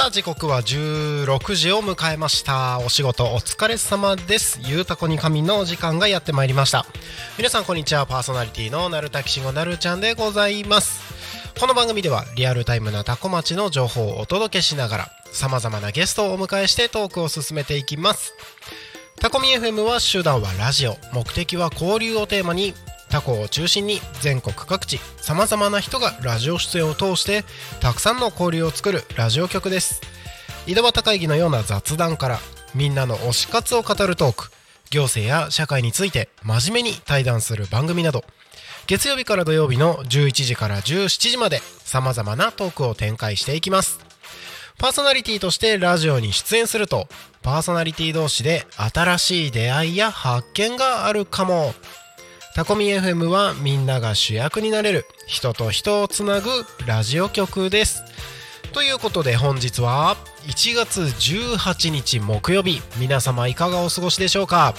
さあ時刻は16時を迎えました。お仕事お疲れ様です。ゆうたこに仮眠のお時間がやってまいりました。皆さんこんにちは。パーソナリティのなるたきしごなるちゃんでございます。この番組ではリアルタイムなタコ町の情報をお届けしながら様々なゲストをお迎えしてトークを進めていきます。タコミ FM は手段はラジオ。目的は交流をテーマにタコを中心に全国各地様々な人がラジオ出演を通してたくさんの交流を作るラジオ局です。井戸端会議のような雑談からみんなの推し活を語るトーク行政や社会について真面目に対談する番組など月曜日から土曜日の11時から17時まで様々なトークを展開していきます。パーソナリティとしてラジオに出演するとパーソナリティ同士で新しい出会いや発見があるかも。タコミ FM はみんなが主役になれる人と人をつなぐラジオ局です。ということで本日は1月18日木曜日皆様いかがお過ごしでしょうか、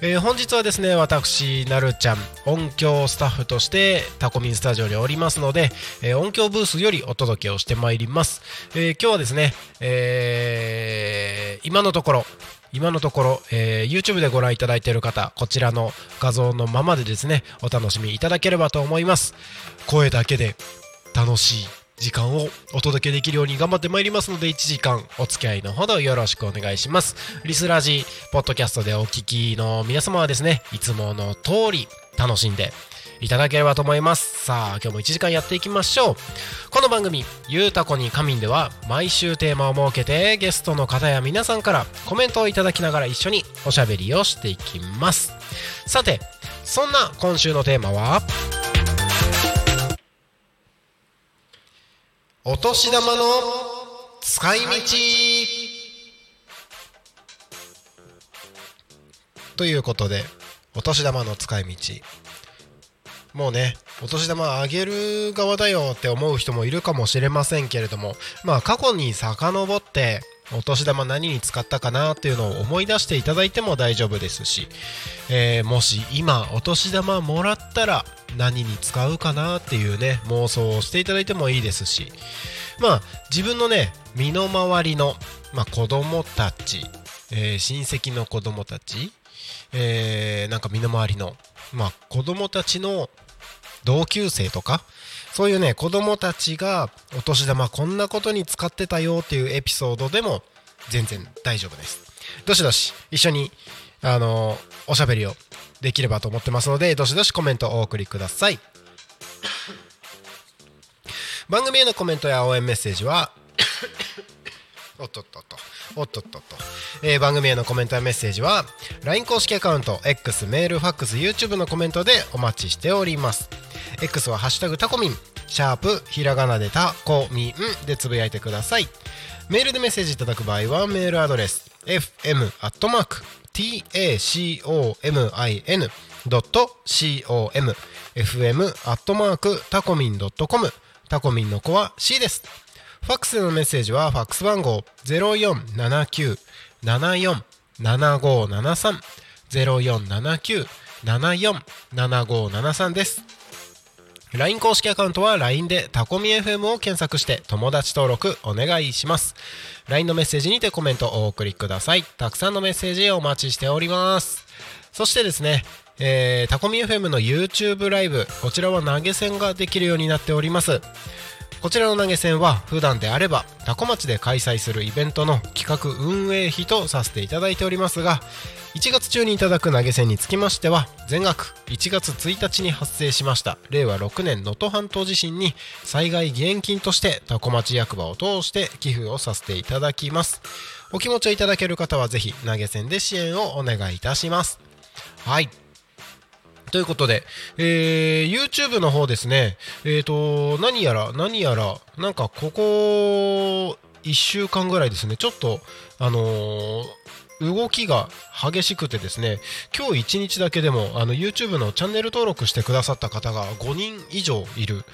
えー本日はですね私なるちゃん音響スタッフとしてタコミンスタジオにおりますので、えー音響ブースよりお届けをしてまいります、えー今日はですね、え今のところ今のところ、えー YouTube でご覧いただいている方こちらの画像のままでですねお楽しみいただければと思います。声だけで楽しい時間をお届けできるように頑張ってまいりますので1時間お付き合いのほどよろしくお願いします。リスラジポッドキャストでお聞きの皆様はですねいつもの通り楽しんでいただければと思います。さあ今日も1時間やっていきましょう。この番組「ゆうたこに仮眠」では毎週テーマを設けてゲストの方や皆さんからコメントをいただきながら一緒におしゃべりをしていきます。さてそんな今週のテーマはお年玉の使い道。ということでお年玉の使い道。もうねお年玉あげる側だよって思う人もいるかもしれませんけれどもまあ過去に遡ってお年玉何に使ったかなっていうのを思い出していただいても大丈夫ですし、えーもし今お年玉もらったら何に使うかなっていうね妄想をしていただいてもいいですしまあ自分のね身の回りの、まあ、子供たち、えー親戚の子供たち、えーなんか身の回りの、まあ、子供たちの同級生とかそういうね子供たちがお年玉こんなことに使ってたよっていうエピソードでも全然大丈夫です。どしどし一緒にあのおしゃべりをできればと思ってますのでどしどしコメントをお送りください。番組へのコメントや応援メッセージはおっとっとっとおっとっとっと、えー番組へのコメントやメッセージは LINE 公式アカウント X メールファックス YouTube のコメントでお待ちしております。X は「ハッシュタグタコミン」シャープひらがなでタコミンでつぶやいてください。メールでメッセージいただく場合はメールアドレス fm アットマーク tacomin.com fm アットマークタコミン .com タコミンの子は C です。ファックスでのメッセージはファックス番号0479747573 0479747573です。LINE 公式アカウントは LINE でタコミ FM を検索して友達登録お願いします。LINE のメッセージにてコメントをお送りください。たくさんのメッセージお待ちしております。そしてですね、タコミ FM の YouTube ライブこちらは投げ銭ができるようになっております。こちらの投げ銭は普段であればタコ町で開催するイベントの企画運営費とさせていただいておりますが1月中にいただく投げ銭につきましては全額1月1日に発生しました。令和6年能登半島地震に災害義援金として多古町役場を通して寄付をさせていただきます。お気持ちをいただける方はぜひ投げ銭で支援をお願いいたします。はい。ということで、えー YouTube の方ですね、えー、と何やら何やらなんかここ1週間ぐらいですね。ちょっとあのー動きが激しくてですね今日1日だけでもあの YouTube のチャンネル登録してくださった方が5人以上いる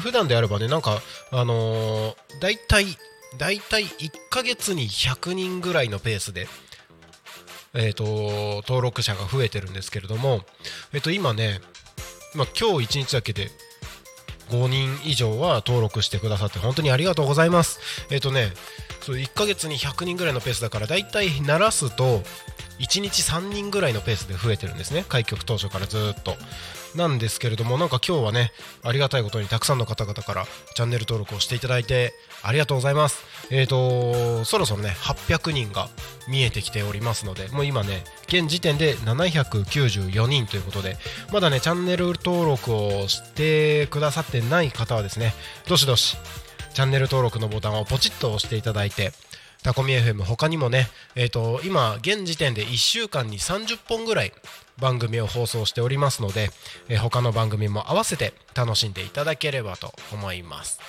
普段であればねなんかあのー、大体大体1ヶ月に100人ぐらいのペースでえー、と登録者が増えてるんですけれども、えー、と今ね、ま、今日1日だけで5人以上は登録してくださって本当にありがとうございます。えっ、とねそう1ヶ月に100人ぐらいのペースだからだいたい鳴らすと1日3人ぐらいのペースで増えてるんですね。開局当初からずっと。なんですけれどもなんか今日はねありがたいことにたくさんの方々からチャンネル登録をしていただいてありがとうございます。えーとそろそろね800人が見えてきておりますのでもう今ね現時点で794人ということでまだねチャンネル登録をしてくださってない方はですねどしどしチャンネル登録のボタンをポチッと押していただいてタコミ FM 他にもね、えー、と今現時点で1週間に30本ぐらい番組を放送しておりますので、えー他の番組も合わせて楽しんでいただければと思います。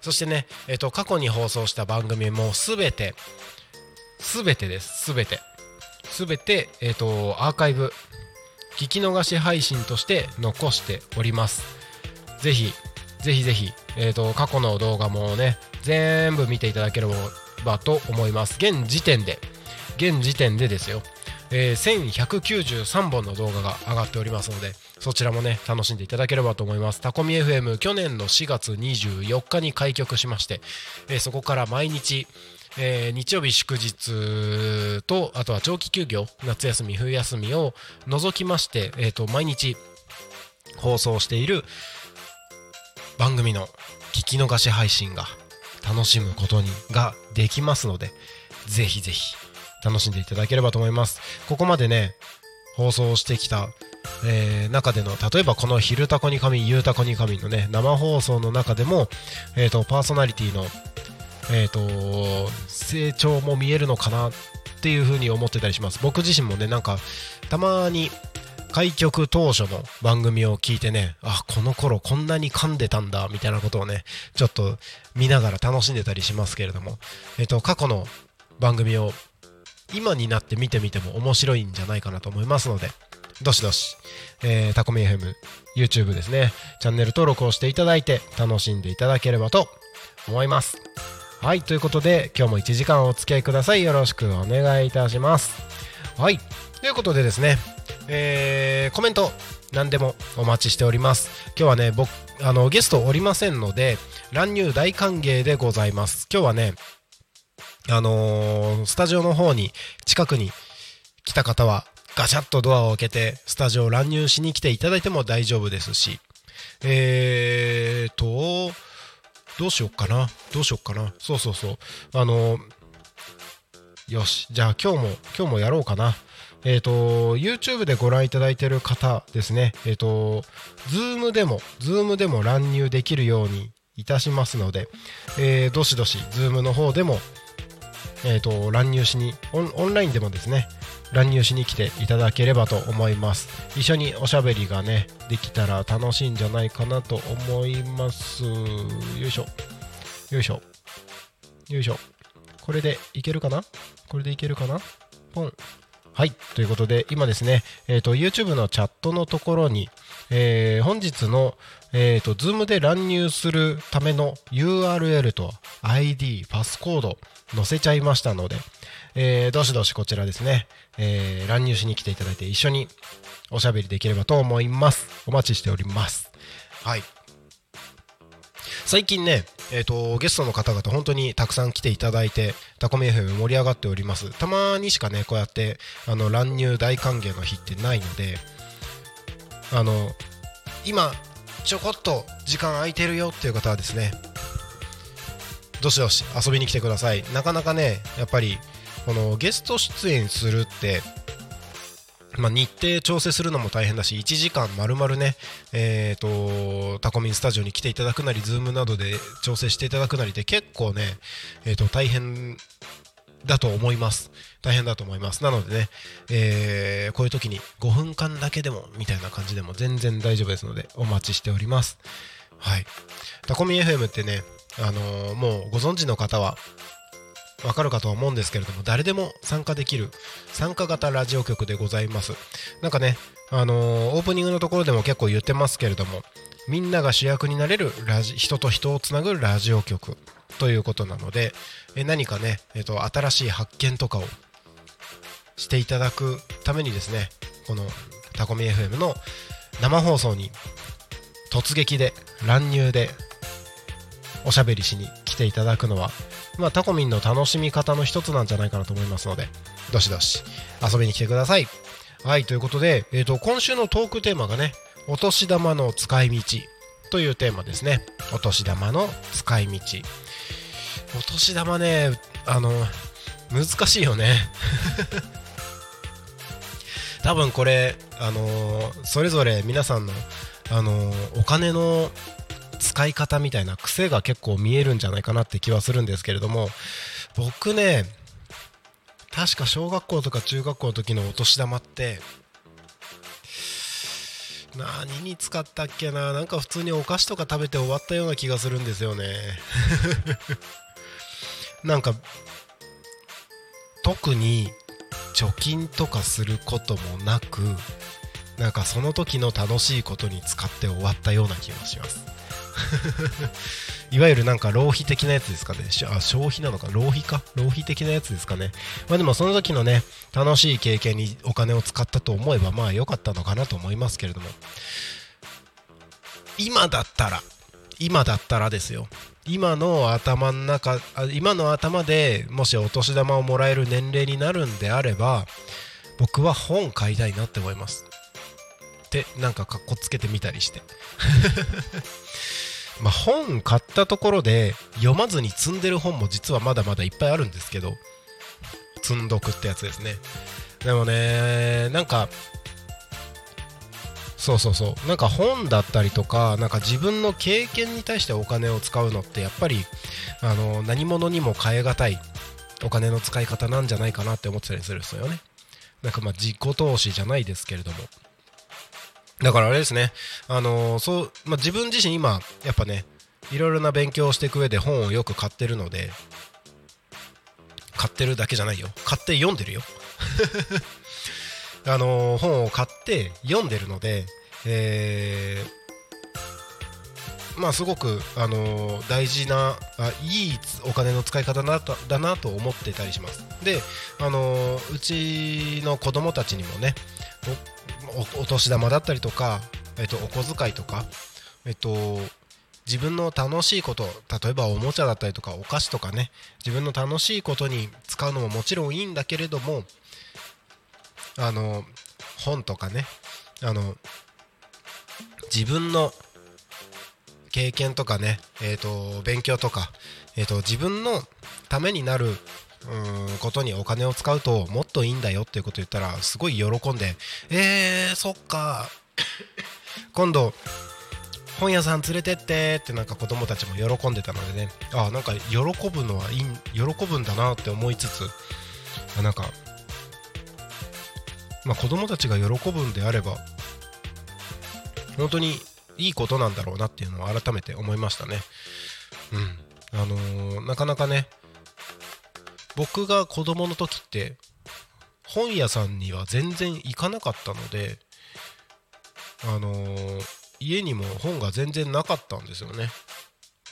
そしてね、えー、と過去に放送した番組も全て全てです。全て。全て、えー、とアーカイブ聞き逃し配信として残しております。ぜひぜひぜひ、えー、と過去の動画もね全部見ていただければと思います。現時点で現時点でですよ、えー1193本の動画が上がっておりますのでそちらもね楽しんでいただければと思います。タコミ FM 去年の4月24日に開局しまして、えーそこから毎日えー日曜日祝日とあとは長期休業夏休み冬休みを除きまして、えー、と毎日放送している番組の聞き逃し配信が楽しむことにができますのでぜひぜひ楽しんでいただければと思います。ここまでね放送してきた、えー中での例えばこの「昼タコに神ゆうたこに神」のね生放送の中でも、えー、とパーソナリティのえー、と成長も見えるのかなっていうふうに思ってたりします。僕自身もねなんかたまに開局当初の番組を聞いてねあこの頃こんなに噛んでたんだみたいなことをねちょっと見ながら楽しんでたりしますけれども、えー、と過去の番組を今になって見てみても面白いんじゃないかなと思いますのでどしどし、えータコミ FM YouTube ですねチャンネル登録をしていただいて楽しんでいただければと思います。はいということで今日も1時間お付き合いください。よろしくお願いいたします。はいということでですねえーコメント何でもお待ちしております。今日はね僕あのゲストおりませんので乱入大歓迎でございます。今日はねあのースタジオの方に近くに来た方はガチャッとドアを開けてスタジオ乱入しに来ていただいても大丈夫ですし。えーとどうしよっかな？どうしよっかな？そうそうそう。あのよしじゃあ今日も今日もやろうかな。えっ、と YouTube でご覧いただいている方ですね。えっ、と Zoom でも Zoom でも乱入できるようにいたしますので、えーどしどし Zoom の方でもえー、と乱入しにオンオンラインでもですね乱入しに来ていただければと思います。一緒におしゃべりがねできたら楽しいんじゃないかなと思います。よいしょ。よいしょ。よいしょ。これでいけるかな？これでいけるかな？ポン。はい。ということで今ですね、えー、と YouTube のチャットのところに、えー本日の、えー、と Zoom で乱入するための URL と ID パスコード載せちゃいましたので、えーどしどしこちらですね、えー乱入しに来ていただいて一緒におしゃべりできればと思います。お待ちしております。はい。最近ね、えー、とゲストの方々本当にたくさん来ていただいてタコミ FM 盛り上がっております。たまにしかねこうやってあの乱入大歓迎の日ってないのであの今ちょこっと時間空いてるよっていう方はですねどしどし遊びに来てください。なかなかねやっぱりこのゲスト出演するってまあ、日程調整するのも大変だし1時間まるまるねえー、とタコミンスタジオに来ていただくなり Zoom などで調整していただくなりで結構ね、えー、と大変だと思います。大変だと思います。なのでね、えーこういう時に5分間だけでもみたいな感じでも全然大丈夫ですのでお待ちしております。はい。タコミン FM ってねあのーもうご存知の方はわかるかとは思うんですけれども誰でも参加できる参加型ラジオ局でございます。なんかねあのーオープニングのところでも結構言ってますけれどもみんなが主役になれるラジ人と人をつなぐラジオ局ということなのでえ何かね、えっと新しい発見とかをしていただくためにですねこのタコミ FM の生放送に突撃で乱入でおしゃべりしに来ていただくのはまあ、タコミンの楽しみ方の一つなんじゃないかなと思いますので、どしどし遊びに来てください。はい、ということで、えー、と今週のトークテーマがね、お年玉の使い道というテーマですね。お年玉の使い道。お年玉ね、あの、難しいよね。多分これ、あのそれぞれ皆さんの、あのお金の使い方みたいな癖が結構見えるんじゃないかなって気はするんですけれども僕ね確か小学校とか中学校の時のお年玉って何に使ったっけな？なんか普通にお菓子とか食べて終わったような気がするんですよね。なんか特に貯金とかすることもなくなんかその時の楽しいことに使って終わったような気がします。いわゆるなんか浪費的なやつですかね。あ消費なのか。浪費か？浪費的なやつですかね。まあでもその時のね楽しい経験にお金を使ったと思えばまあ良かったのかなと思いますけれども。今だったら今だったらですよ。今の頭の中今の頭でもしお年玉をもらえる年齢になるんであれば僕は本買いたいなって思います。てなんかかっこつけてみたりして。まあ本買ったところで読まずに積んでる本も実はまだまだいっぱいあるんですけど積んどくってやつですね。でもねなんかそうそうそう。なんか本だったりとかなんか自分の経験に対してお金を使うのってやっぱりあの何物にも代え難いお金の使い方なんじゃないかなって思ってたりするんですよね。なんかまあ自己投資じゃないですけれども。だからあれですね、あのーそう、まあ、自分自身今、やっぱね、いろいろな勉強をしていく上で本をよく買ってるので、買ってるだけじゃないよ。買って読んでるよ。あのー本を買って読んでるので、えーまあすごく、あのー大事なあいいお金の使い方だだなと思ってたりしますで、あのうちの子供たちにもねお年玉だったりとか、えっと、お小遣いとか、えっと、自分の楽しいこと例えばおもちゃだったりとかお菓子とかね自分の楽しいことに使うのももちろんいいんだけれどもあの本とかねあの自分の経験とかね、えー、と勉強とか、えー、と自分のためになるうんことにお金を使うともっといいんだよっていうこと言ったらすごい喜んでえー、そっか。今度本屋さん連れてってってなんか子供たちも喜んでたのでね。あなんか喜ぶのはいい喜ぶんだなって思いつつあなんかまあ子供たちが喜ぶんであれば本当にいいことなんだろうなっていうのを改めて思いましたね。うん。あのーなかなかね僕が子供の時って本屋さんには全然行かなかったのであのー家にも本が全然なかったんですよね。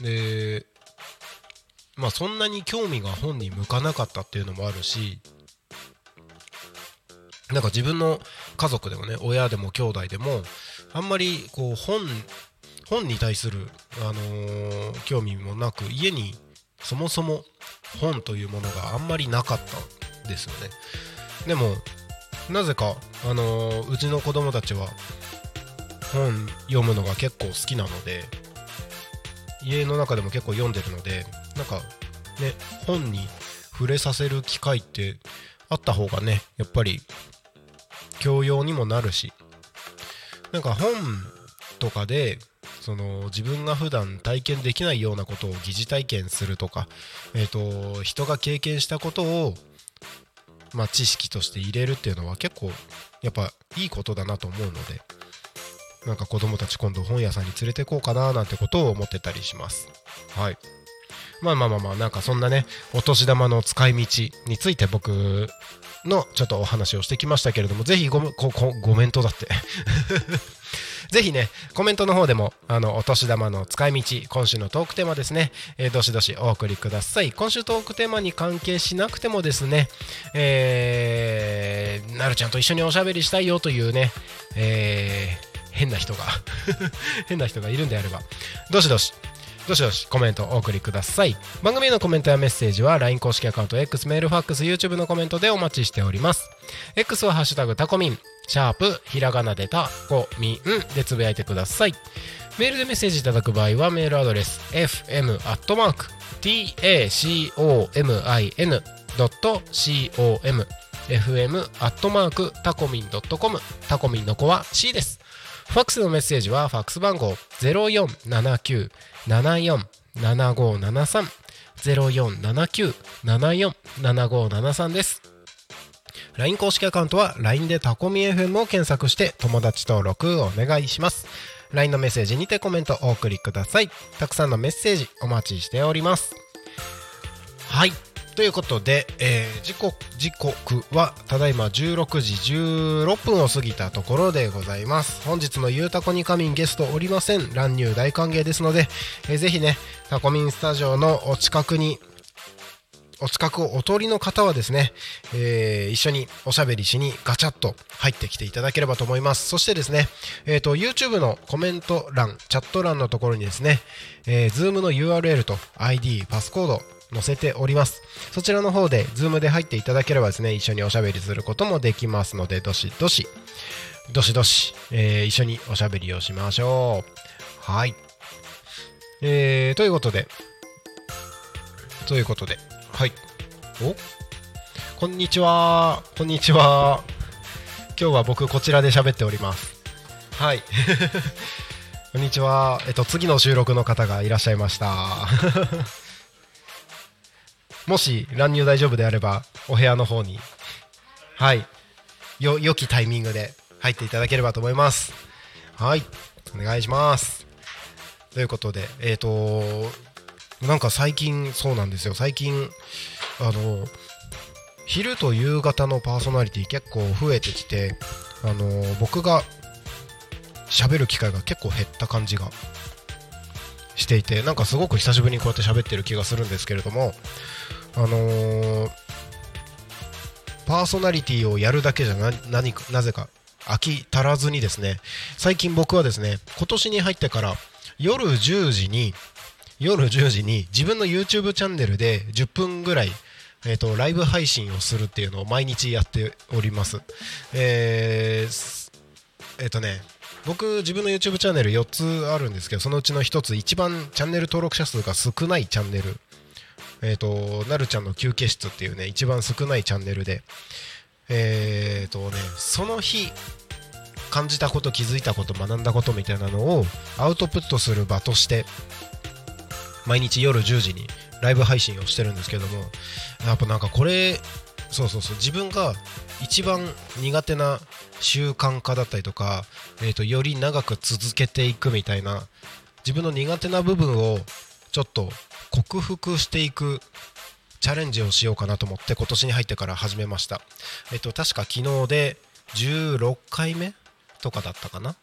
でまあそんなに興味が本に向かなかったっていうのもあるしなんか自分の家族でもね親でも兄弟でもあんまりこう本本に対する、あのー興味もなく家にそもそも本というものがあんまりなかったんですよね。でもなぜか、あのーうちの子供たちは本読むのが結構好きなので家の中でも結構読んでるのでなんかね本に触れさせる機会ってあった方がねやっぱり教養にもなるしなんか本とかでその自分が普段体験できないようなことを疑似体験するとか、えー、と人が経験したことを、まあ、知識として入れるっていうのは結構やっぱいいことだなと思うのでなんか子供たち今度本屋さんに連れてこうかななんてことを思ってたりします。はい。まあまあまあまあなんかそんなねお年玉の使い道について僕のちょっとお話をしてきましたけれどもぜひごめここコメントだって。ぜひね、コメントの方でも、あの、お年玉の使い道、今週のトークテーマですね、えー、どしどしお送りください。今週トークテーマに関係しなくてもですね、えー、なるちゃんと一緒におしゃべりしたいよというね、えー、変な人が 変な人がいるんであれば、どしどし、どしどしコメントお送りください。番組へのコメントやメッセージは LINE 公式アカウント X メールファックス YouTube のコメントでお待ちしております。X はハッシュタグタコミン。シャープひらがなでタコミンでつぶやいてください。メールでメッセージいただく場合はメールアドレス fm.tacomin.com fm アットマークタコミン .com タコミンの子は C です。ファックスのメッセージはファックス番号0479747573 0479747573です。LINE 公式アカウントは LINE でタコミ FM を検索して友達登録お願いします。LINE のメッセージにてコメントお送りください。たくさんのメッセージお待ちしております。はい。ということで、えー、時刻時刻はただいま16時16分を過ぎたところでございます。本日のゆうたこに仮眠ゲストおりません。乱入大歓迎ですので、えー、ぜひねタコミンスタジオのお近くにお近くお通りの方はですね、えー、一緒におしゃべりしにガチャッと入ってきていただければと思います。そしてですね、えーと、YouTube のコメント欄チャット欄のところにですね、えー、Zoom の URL と ID パスコード載せております。そちらの方で Zoom で入っていただければですね一緒におしゃべりすることもできますのでどしどしどしどし、えー、一緒におしゃべりをしましょう。はい。えー、ということでということではい。お？こんにちは。こんにちは。今日は僕こちらで喋っております。はい。こんにちは。えっと次の収録の方がいらっしゃいました。もし乱入大丈夫であればお部屋の方にはい。よ良きタイミングで入っていただければと思います。はい。お願いします。ということでえっ、ー、となんか最近そうなんですよ。最近あの昼と夕方のパーソナリティ結構増えてきてあの僕が喋る機会が結構減った感じがしていてなんかすごく久しぶりにこうやって喋ってる気がするんですけれどもあのー、パーソナリティをやるだけじゃな何かなぜか飽き足らずにですね最近僕はですね今年に入ってから夜10時に夜10時に自分の YouTube チャンネルで10分ぐらいえーと、ライブ配信をするっていうのを毎日やっております。えー、えー、とね、僕、自分の YouTube チャンネル4つあるんですけど、そのうちの1つ、一番チャンネル登録者数が少ないチャンネルえっ、ー、と、なるちゃんの休憩室っていうね、一番少ないチャンネルで、えっ、ー、とね、その日、感じたこと気づいたこと学んだことみたいなのをアウトプットする場として毎日夜10時にライブ配信をしてるんですけどもやっぱなんかこれそうそうそう自分が一番苦手な習慣化だったりとか、えー、とより長く続けていくみたいな自分の苦手な部分をちょっと克服していくチャレンジをしようかなと思って今年に入ってから始めました。えっと、確か昨日で16回目とかだったかな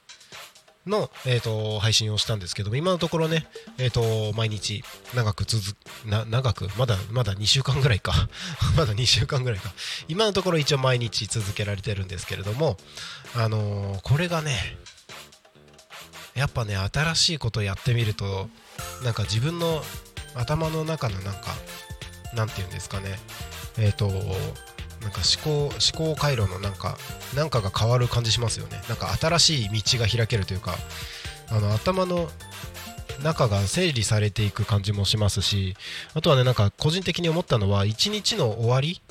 の、えーと、配信をしたんですけども今のところね、えーと、毎日長く続な長くまだまだ2週間ぐらいか。まだ2週間ぐらいか。今のところ一応毎日続けられてるんですけれどもあのー、これがねやっぱね新しいことをやってみるとなんか自分の頭の中のなんかなんて言うんですかね。えっ、ー、となんか思考思考回路のなんかなんかが変わる感じしますよね。なんか新しい道が開けるというかあの頭の中が整理されていく感じもしますしあとはねなんか個人的に思ったのは一日の終わり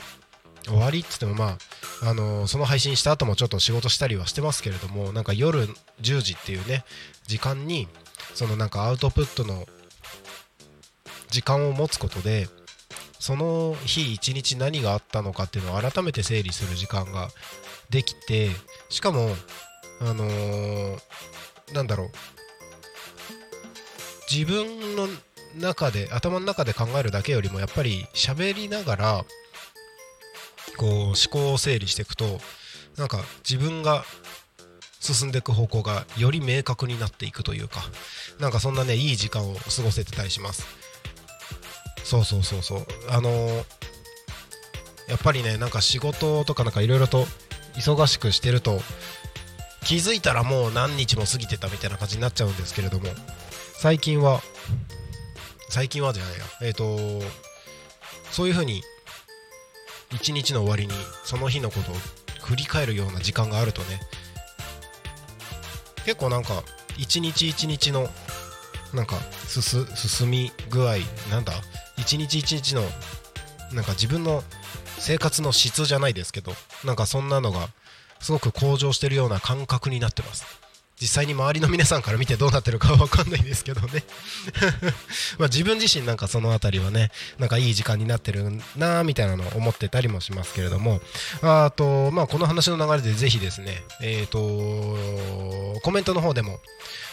終わりっつってもまああのその配信した後もちょっと仕事したりはしてますけれどもなんか夜10時っていうね時間にそのなんかアウトプットの時間を持つことでその日一日何があったのかっていうのを改めて整理する時間ができてしかもあのーなんだろう。自分の中で頭の中で考えるだけよりもやっぱり喋りながらこう思考を整理していくとなんか自分が進んでいく方向がより明確になっていくというかなんかそんなねいい時間を過ごせてたりします。そうそうそうそう。あのーやっぱりねなんか仕事とかなんかいろいろと忙しくしてると気づいたらもう何日も過ぎてたみたいな感じになっちゃうんですけれども最近は最近はじゃないや。えっ、とそういう風に一日の終わりにその日のことを振り返るような時間があるとね結構なんか一日一日のなんか進み具合なんだ一日一日のなんか自分の生活の質じゃないですけどなんかそんなのがすごく向上してるような感覚になってます。実際に周りの皆さんから見てどうなってるかは分かんないですけどね。ま自分自身なんかその辺りはねなんかいい時間になってるなーみたいなのを思ってたりもしますけれども。あとまあこの話の流れでぜひですねえっ、とコメントの方でも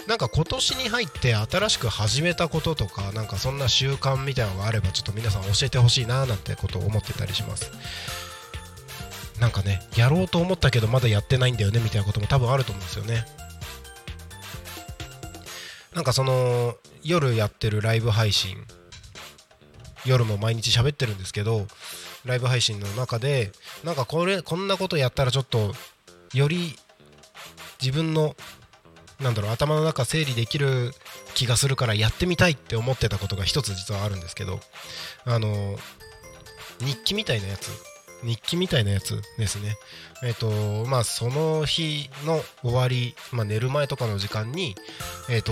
なんか今年に入って新しく始めたこととかなんかそんな習慣みたいなのがあればちょっと皆さん教えてほしいななんてことを思ってたりします。なんかねやろうと思ったけどまだやってないんだよねみたいなことも多分あると思うんですよね。なんかその夜やってるライブ配信。夜も毎日喋ってるんですけどライブ配信の中でなんかこれこんなことやったらちょっとより自分のなんだろう頭の中整理できる気がするからやってみたいって思ってたことが一つ実はあるんですけどあの日記みたいなやつ日記みたいなやつですね。えっ、とまあその日の終わり、まあ、寝る前とかの時間にえっ、と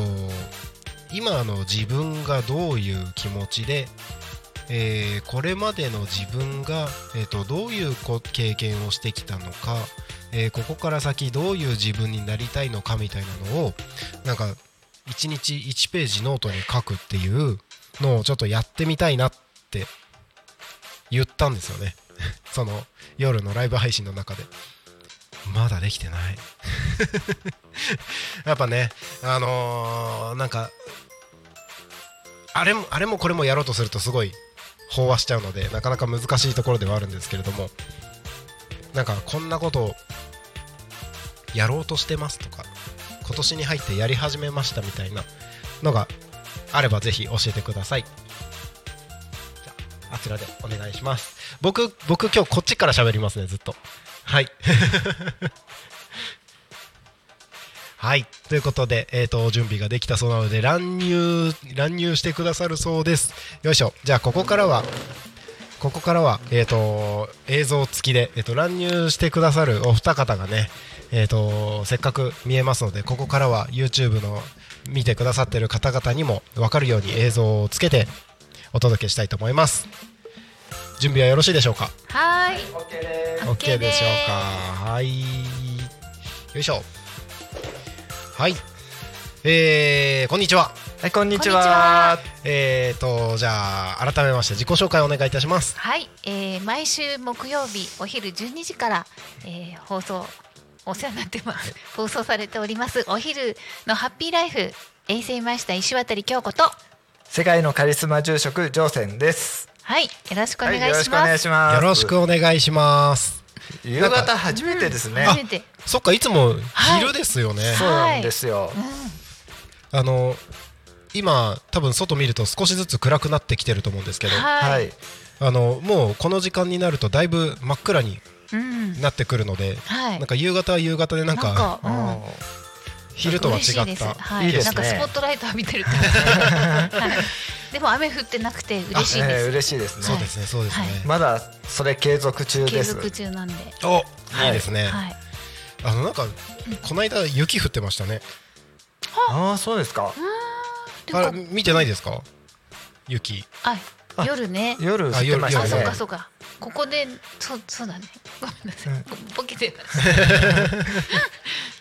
今の自分がどういう気持ちでえーこれまでの自分が、えー、とどういう経験をしてきたのか、えーここから先どういう自分になりたいのかみたいなのをなんか1日1ページノートに書くっていうのをちょっとやってみたいなって言ったんですよね。その夜のライブ配信の中で。まだできてない。やっぱねあのーなんかあれもあれもこれもやろうとするとすごい飽和しちゃうのでなかなか難しいところではあるんですけれどもなんかこんなことをやろうとしてますとか今年に入ってやり始めましたみたいなのがあればぜひ教えてください。じゃああちらでお願いします。僕僕今日こっちから喋りますねずっと。はい。はい。ということで、えー、と準備ができたそうなので乱入乱入してくださるそうです。よいしょ。じゃあここからはここからは、えー、と映像付きで、えー、と乱入してくださるお二方がね、えー、とせっかく見えますのでここからは YouTube の見てくださってる方々にも分かるように映像をつけてお届けしたいと思います。準備はよろしいでしょうか？はーい。OK でしょうか。はい。よいしょはいえー、こんにちははい、こんにちはは。えーとじゃあ改めまして自己紹介お願いいたしますはい、えー、毎週木曜日お昼12時から、えー、放送お世話になってます。放送されておりますお昼のハッピーライフ衛星マイスター石渡京子と世界のカリスマ住職ジョーセンです。はいよろしくお願いはい、よろしくおします。願いします。よろしくお願いします夕方初めてですね。初めて。そっかいつもはい。昼ですよね、そうなんですよ。あの今多分外見ると少しずつ暗くなってきてると思うんですけど、はい、はい。あのもうこの時間になるとだいぶ真っ暗にうん。なってくるので、はい。なんか夕方は夕方でなんか昼とは違嬉しいです。ったはい。いいですね。なんかスポットライト浴びてるって。はい、でも雨降ってなくて嬉しいーえーです、嬉しいですね。そうですねそうですね、はい。まだそれ継続中継です。続中なんで、おい。いですね、はい、あのなんかこの間雪降ってましたね。ああ、そうですか。あれ見てないですか？雪。ああ夜ね。夜降ってましたあ夜そうねかそうか。ここでそうそうだね。ごめんなさい、うん。ボケてた。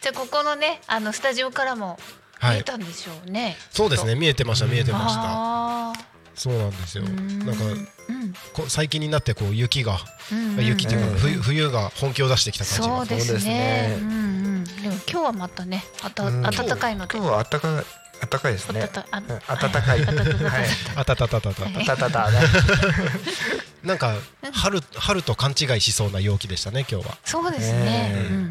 じゃあここのねあのスタジオからもはい見えたんでしょうね、そうですね。見えてました。見えてました。あそうなんですよ。なんかうんこ最近になってこう雪がうんうん雪っていうかうん冬冬が本気を出してきた感じが。そうですそうですね。ねうんうん。でも今日はまたねあたうん。暖かいので。今日は暖かい暖かいですね。暖かい。暖かいはい。あたたたたたはいたたたねなんか春春と勘違いしそうな陽気でしたね今日はそうですねねうんうんね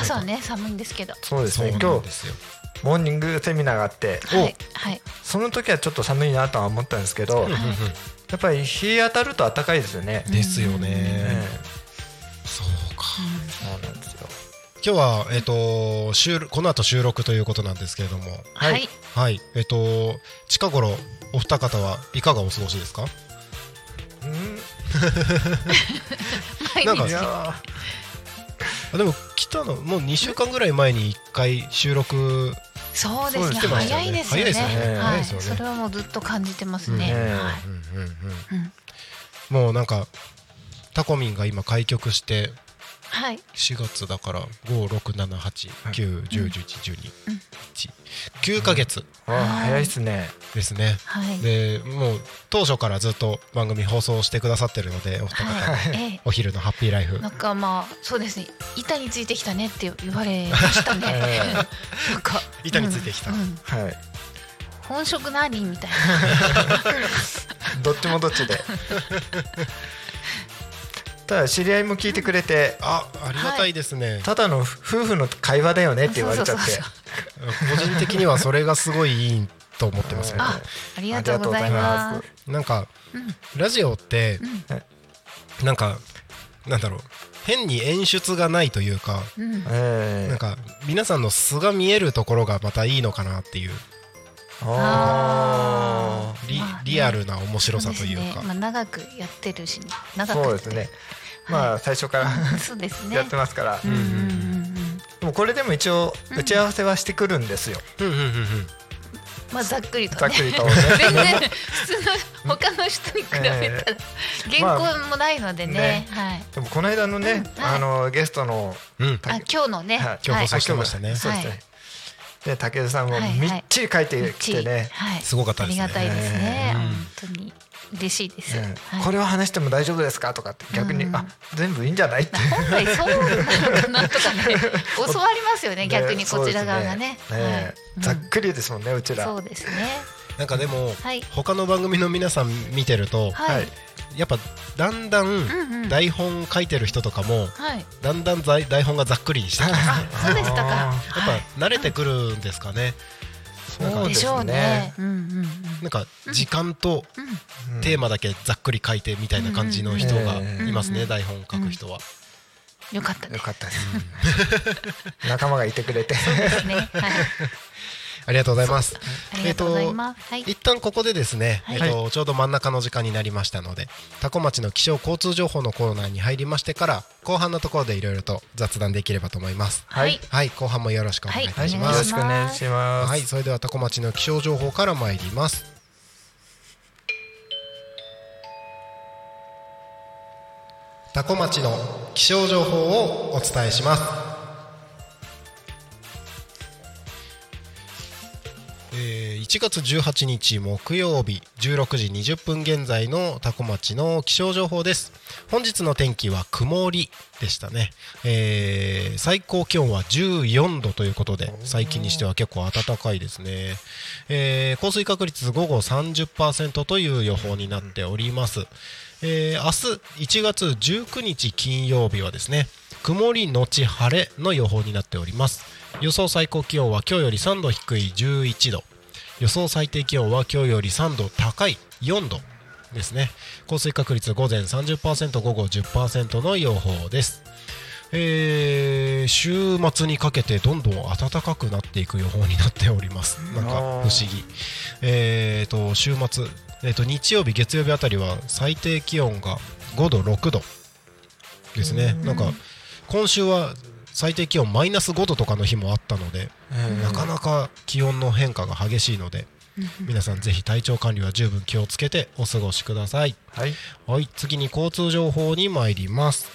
朝はね寒いんですけど。そうですそうなね今日んですよ。モーニングセミナーがあってはいはい。その時はちょっと寒いなとは思ったんですけどうんうんうんやっぱり日当たると暖かいですよね。ですよえねえそうか。そうなんですよ。今日はえっと収録この後収録ということなんですけれども。はい。はい。はいえっと近頃お二方はいかがお過ごしですか？うん。なんかでも来たのもう2週間ぐらい前に1回収録。そうですね。早いですよね。はい。それはもうずっと感じてますね。もうなんかタコミンが今開局してはい。4月だから56789101112うん9ヶ月。ーわあ早いっすね。ですね。はい。でもう当初からずっと番組放送してくださってるのでお二方。はい。ええ。お昼のハッピーライフ。なんかまあそうですね。板についてきたねって言われましたね。えなんか。板についてきた。うん。うん。はい。本職何みたいな。どっちもどっちで ただ知り合いも聞いてくれてあありがたいですね、ただの夫婦の会話だよねって言われちゃって。そうそうそう個人的にはそれがすごいいいと思ってますよ、あありがとうございます。なんか、うん。ラジオって、なんかなんだろう。変に演出がないというか、うん。ええなんか皆さんの素が見えるところがまたいいのかなっていう。あリ,、まあねリアルな面白さというか。そうですね。まあ、長くやってるしあ長くそうですねまあ最初からそうですね。やってますから。うんうんうんうん。でもこれでも一応打ち合わせはしてくるんですよ。うんうんうんうん。まあざっくりとね。ざっくりとね。全然普通の他の人に比べたら 原稿もないのでね,、はい。でもこの間のねうんはい。あのゲストのうん。あ今日のね、はい今日放送してましたね。そうですね。で武田さんもみっちり書いてきてね。はい、すごかったですね。ありがたいですね、うん。本当に嬉しいです、うんはい。これは話しても大丈夫ですか？とかって逆にうんあ全部いいんじゃない？って。本来そうなのかなとかね。教わりますよね逆にこちら側がね。そうですね。はい。ざっくりですもんねうちら。そうですね。なんかでも、はい。他の番組の皆さん見てると、はい、はいやっぱだんだん台本書いてる人とかもはい。だんだん台台本がざっくりにしてきます。ねあそうでしたか。あやっぱ慣れてくるんですかね、そうでしょうね。ねうんうんうん。なんか時間とうん。テーマだけざっくり書いてみたいな感じの人がいますね、台本書く人は、よかったねよかったです。仲間がいてくれて。ですね。はいありがとうございます。ありがとうございます、はい。一旦ここでですね、はい。えっと、ちょうど真ん中の時間になりましたので多古町の気象交通情報のコーナーに入りましてから後半のところでいろいろと雑談できればと思います。はい。はい後半もよろしくお願いいたします。よろしくお願いします。はい、それでは多古町の気象情報から参ります。多古町の気象情報をお伝えしますえー1月18日木曜日16時20分現在の多古町の気象情報です。本日の天気は曇りでしたね、えー最高気温は14度ということで最近にしては結構暖かいですね、えー降水確率午後30%という予報になっております、えー明日1月19日金曜日はですね曇りのち晴れの予報になっております。予想最高気温は今日より3度低い11度予想最低気温は今日より3度高い4度ですね。降水確率午前30%午後10%の予報です。えー週末にかけてどんどん暖かくなっていく予報になっております。なんか不思議。えーと週末、えー、と日曜日月曜日あたりは最低気温が5度6度ですね。なんか今週は最低気温マイナス5度とかの日もあったので、うんなかなか気温の変化が激しいので皆さんぜひ体調管理は十分気をつけてお過ごしください。はい。はい次に交通情報に参ります。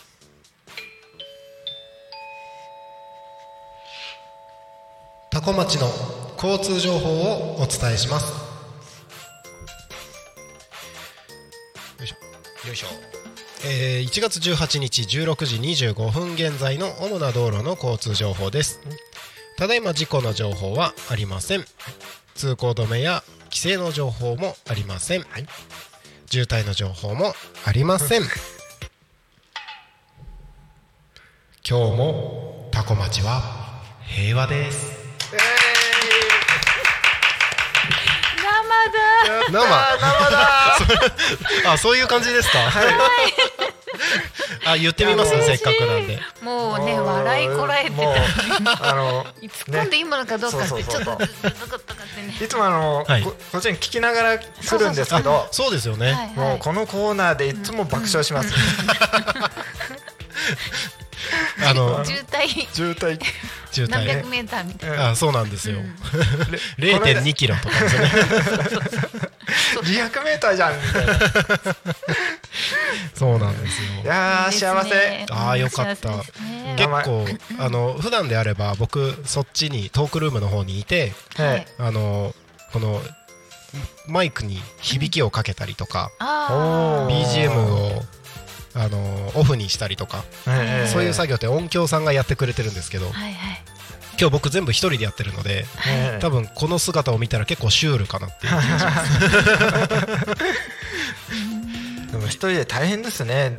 多古町の交通情報をお伝えします。よいしょ。よいしょ。えー1月18日16時25分現在の主な道路の交通情報ですただいま事故の情報はありません。通行止めや規制の情報もありません、渋滞の情報もありません。今日もタコ町は平和です生だ。生。あそういう感じですか？あ言ってみます？せっかくなんで。もうね笑いこらえてた。あの 突っ込んでいいものかどうかってちょっといつもあの、はい。ここっちに聞きながら来るんですけど。そうです。よね、はいもうこのコーナーでいつも爆笑します、あの渋滞。渋滞。渋滞ね何百メーターみたいな。あそうなんですよ、ん。0.2キロとかですよね200メーターじゃんみたいな。いそうなんですよ。やーいいですね。幸せあーよかった。結構あの普段であれば僕そっちにトークルームの方にいてはい。あのこのマイクに響きをかけたりとか、BGM をあのオフにしたりとか、ええそういう作業って音響さんがやってくれてるんですけどあはいはい。今日僕全部一人でやってるのでええ多分この姿を見たら結構シュールかなっていう気がします。でも一人で大変ですね、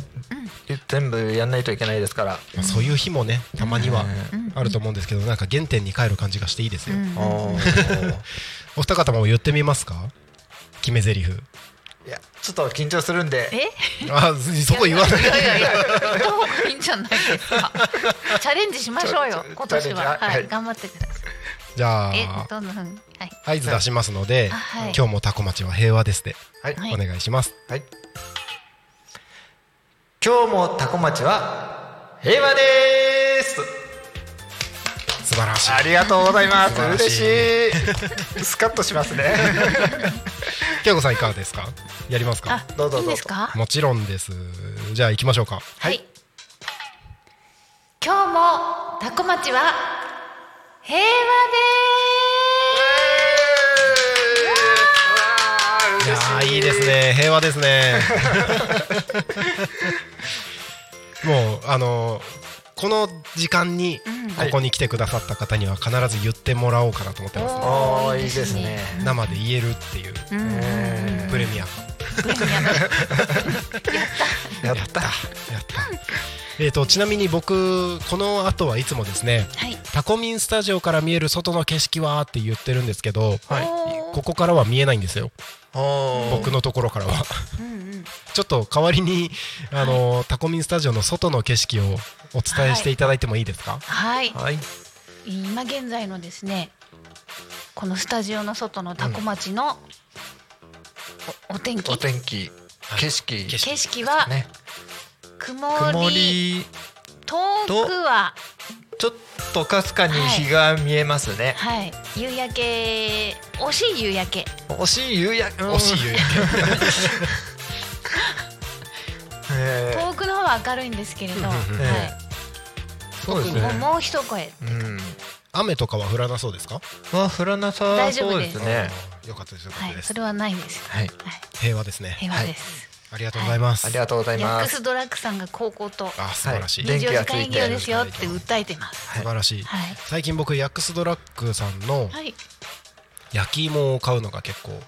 全部やんないといけないですから、まあそういう日もねたまにはうんあると思うんですけどなんか原点に帰る感じがしていいですよ、うん。お二方も言ってみますか？決め台詞いやちょっと緊張するんで。え？あそこ言わない。いやいやいや言った方がいいんじゃないですか？チャレンジしましょうよ今年は。ははいい。頑張ってください。じゃえあどんなふうに？はい。合図出しますので、あはい。今日もタコ町は平和ですで、はい、はい。お願いします。はい。今日もタコ町は平和です素晴らしい。ありがとうございます。嬉しい。スカッとしますね。京子さんいかがですか？やりますか？あどうぞどうぞ。いいんですか？もちろんです。じゃあ行きましょうか。はい。今日もタコ町は平和いやーいいですね。平和ですね。もうあのこの時間にここに来てくださった方には必ず言ってもらおうかなと思ってます、ねおーいいですね。生で言えるっていう。プレミアム。プレミアム。やった。やった。えー、とちなみに僕この後はいつもですねはい。タコミンスタジオから見える外の景色はって言ってるんですけど、はい。ここからは見えないんですよ僕のところからは。うんうん。ちょっと代わりにあの、タコミンスタジオの外の景色をお伝えしていただいてもいいですか、はい。はい。今現在のですねこのスタジオの外のタコ町のおお天気。お天気。景色。景色はね。曇り。遠くはちょっとかすかに日が見えますね、はい。夕焼け。惜しい夕焼け。惜しい夕焼け？惜しい夕焼 えー遠くの方は明るいんですけれど、はい。えそうですね。もう一声うん。雨とかは降らなそうですか？まあ降らなさ大丈夫でそうです。すねよかったですよかったです、はい。それはないです。はい。はい。平和ですね。平和です、ありがとうございます、ありがとうござい。ヤッますクスドラッグさんが高校とあ素晴らしい、はい。24時間営業ですよって訴えてます。素晴らしい、はい。最近僕ヤックスドラッグさんのはい。焼き芋を買うのが結構。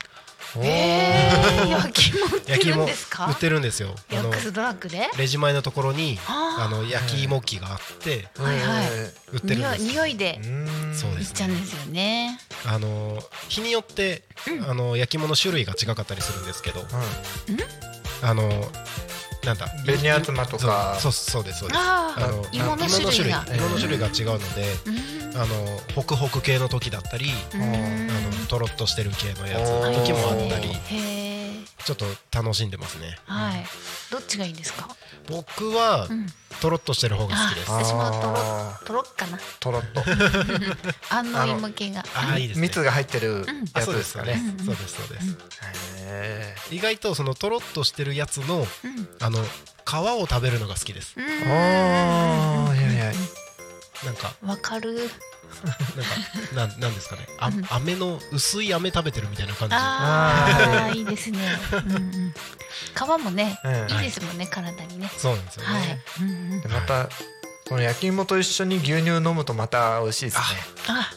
えー、焼き芋売って焼き芋るんですか？売ってるんですよ。ヤックスドラッグで？レジ前のところにあ。の焼き芋機があってはいはい。売ってるん匂いです匂いでうん。そうですちゃうんですよね。あの日によって、あの焼き物の種類が違かったりするんですけどあのなんだ紅あずまとか。そうそうそうですそうです。あーの芋の種類が。芋の種類が違うので、うん。あのホクホク系の時だったり、うん。あのとろっとしてる系のやつの時もあったりちょっと楽しんでますね。はい。どっちがいいですか？僕はうん。とろっとしてる方が好きです。あ私もとろあとろっかな。とろっと安納芋系が。ああいいですね。蜜が入ってるあやつそうですかね。そうですそうです。へ意外とそのとろっとしてるやつのうん。あの皮を食べるのが好きです。ああいやい。やなんかわかる。なんかなんなんですかねあうん飴の薄い飴食べてるみたいな感じああ、いいですね。うんうん。皮もね、うんいいですもんね、体にね。そうなんですよね、はい。うんうんで。またこの焼き芋と一緒に牛乳飲むとまた美味しいですねあ、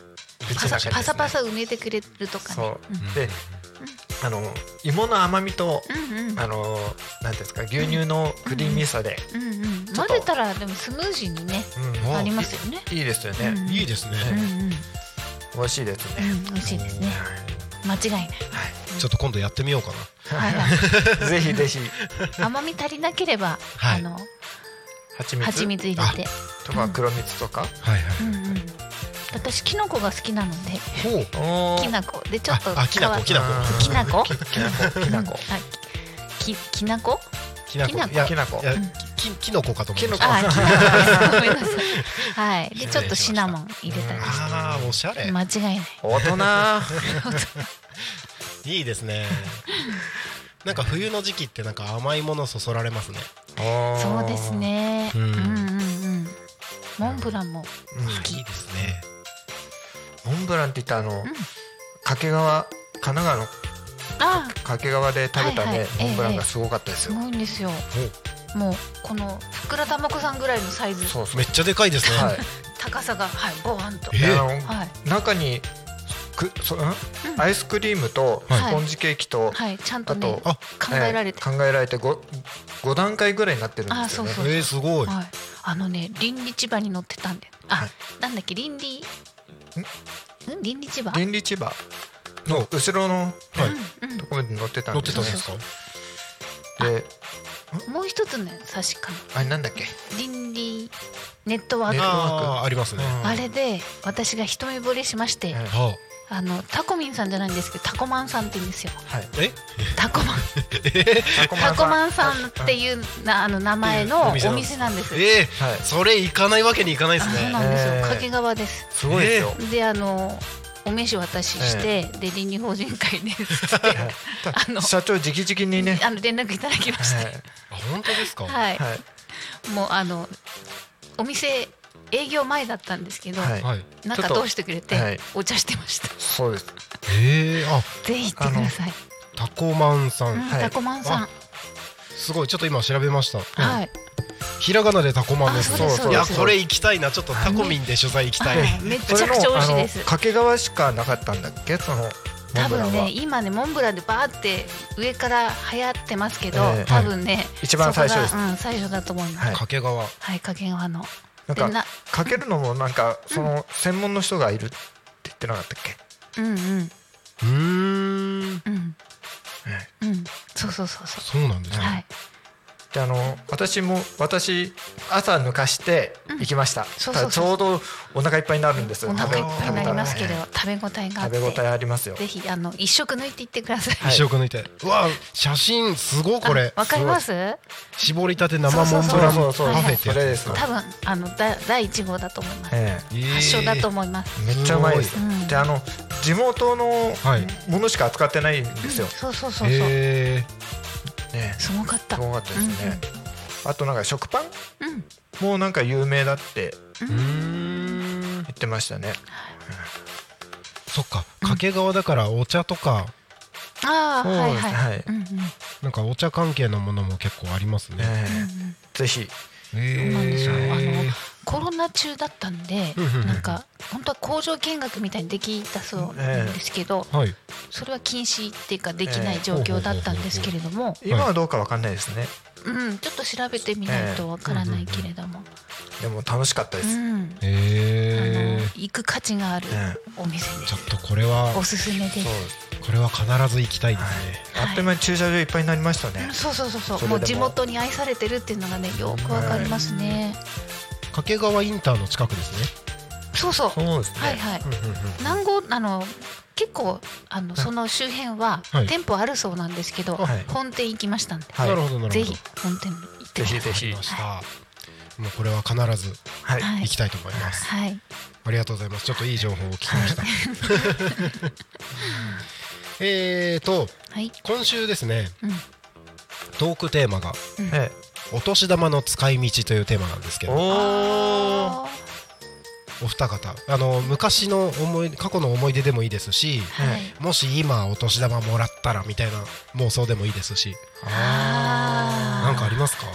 パサパサパサ埋めてくれるとかね。そううんであの芋の甘みとうんうん。あのなんですか牛乳のクリーミーさでうんうん。ちょっと混ぜたらでもスムージーにね、うんあありますよね。いいですよねうんいいですね、うんうん。美味しいですうねん、美味しいですね。間違いない。ちょっと今度やってみようかなはいはい。ぜひぜひ甘み足りなければ、はいあの蜂蜜？蜂蜜入れて。とか黒蜜とか？はいはい、うんうん。私キノコが好きなので、きなこ。でちょっとああきなこ皮きなこ。きなこ？ききなこ。きなこ。あききなこ？きなこ。きなこ。いやきききのこかと思いました ごめんなさい。はい。でちょっとシナモン入れたりしあーおしゃれ。て間違いない。大人。いいですね。なんか冬の時期ってなんか甘いものそそられますね。そうですね。ううんんうんうん。モンブランもうん。好きいいですねモンブランって言ったらあの掛川神奈川のあ掛川で食べたねはいはい。モンブランがすごかったですすよごいんですよ。もうこのふっくらたまこさんぐらいのサイズ。そうそう。めっちゃでかいですね、はい。高さがはい。ボワンと。中にくそん？アイスクリームとはい。スポンジケーキとはい。ちゃんとあねとあ考えられて。えー考えられて 5, 5段階ぐらいになってるんですよね。あそうそうえー、すごい。はい、あのね倫理千葉に乗ってたんで。あ、はい。なんだっけ倫理ん？倫理千葉倫理千葉のの後ろのはい。うんうん。ところに乗ってた乗んですよってたんですか？でもう一つね確か。あれなんだっけ？倫理ネットワーク。ネットあワーク。あーありますね、うん。れで私が一目惚れしまして、はい。はあのタコミンさんじゃないんですけどタコマンさんって言うんですよ。はい。あえ？タコマン。タコマンさんっていうなあの名前のおお店店なんです。えーはい。それ行かないわけにいかないですあそうねなんですよ、えー掛川です。すごいですよ。であのお名刺渡しして、で倫理法人会です あの社長直々にね。あの連絡いただきましはい。て、あ本当ですか、はい、はい。もうあのお店営業前だったんですけど、はい。はい。なんかどうしてくれて、はい。お茶してました。そうです。え。ー、あぜひ行ってください。タコマンさん、うんはい。タコマンさん、すごい。ちょっと今調べました、はい、ひらがなでタコマンです。あそういやこれ行きたいな。ちょっとタコミンで取材行きたい、はい、めっちゃくちゃ美味しいです。掛川しかなかったんだっけ？そのモ多分ンブランは。ね今ねモンブランでバーって上から流行ってますけど、ええ。多分ね、一番最初です。そこがうん最初だと思います。はい。掛川。はい、掛川の。なんかかけるのもなんかその専門の人がいるって言ってなかったっけ？うんうん。うー。んうん。えうん、そうそうそうそそうなんですう。ね、はい。であの私も私朝抜かして行きました、ちょうどお腹いっぱいになるんです。お腹いっぱいになりますけど食べ食べ応えがあって。食べ応えありますよ。ぜひあの一食抜いていってください。はい。一食抜いて。うわ写真すごいこれ。あわかります？絞りたて生モンブランそうそうそう。パフェってやつです多分あのだ第一号だと思います。ええ。ー発祥だと思います。えめっちゃうまいです。うん。であの地元のはい。ものしか扱ってないんですよ、そうそうそうそう。えね。すごかった。すごかったですね、あとなんか食パン？うん。もなんか有名だって言ってましたね。そっか。掛川だからお茶とか。ああそうはい。はい。ですはい。うんうん。なんかお茶関係のものも結構ありますね。ええ。うんうん。ぜひえそうなんですよ。あのーコロナ中だったんでなんか本当は工場見学みたいにできたそうなんですけど、はい。それは禁止っていうかできない状況だったんですけれども、今はどうかわかんないですね、うん、ちょっと調べてみないとわからないけれども、でも楽しかったです、うん、あえ。の行く価値があるえお店ちょっとこれは。おすすめです。これは必ず行きたいですね。はい。あっという間に駐車場いっぱいになりましたね。うん、そうそうそうそう。も。もう地元に愛されてるっていうのがねよくわかりますね、掛川インターの近くですね。そうそう。そうですね、はいはい。うんうんうん。南郷あの結構あのその周辺ははい。店舗あるそうなんですけど、はい。本店行きましたんで、はい。なるほどなるほど。ぜひ本店に行ってぜひぜひ。わかりましたもうこれは必ずはい、はい行きたいと思います。はい。ありがとうございます。ちょっといい情報を聞きました。えーとはい。今週ですねうん。トークテーマがえお年玉の使い道というテーマなんですけえどお二方。あの昔の思い過去の思い出でもいいですしはい。もし今お年玉もらったらみたいな妄想でもいいですし。あー。なんかありますか？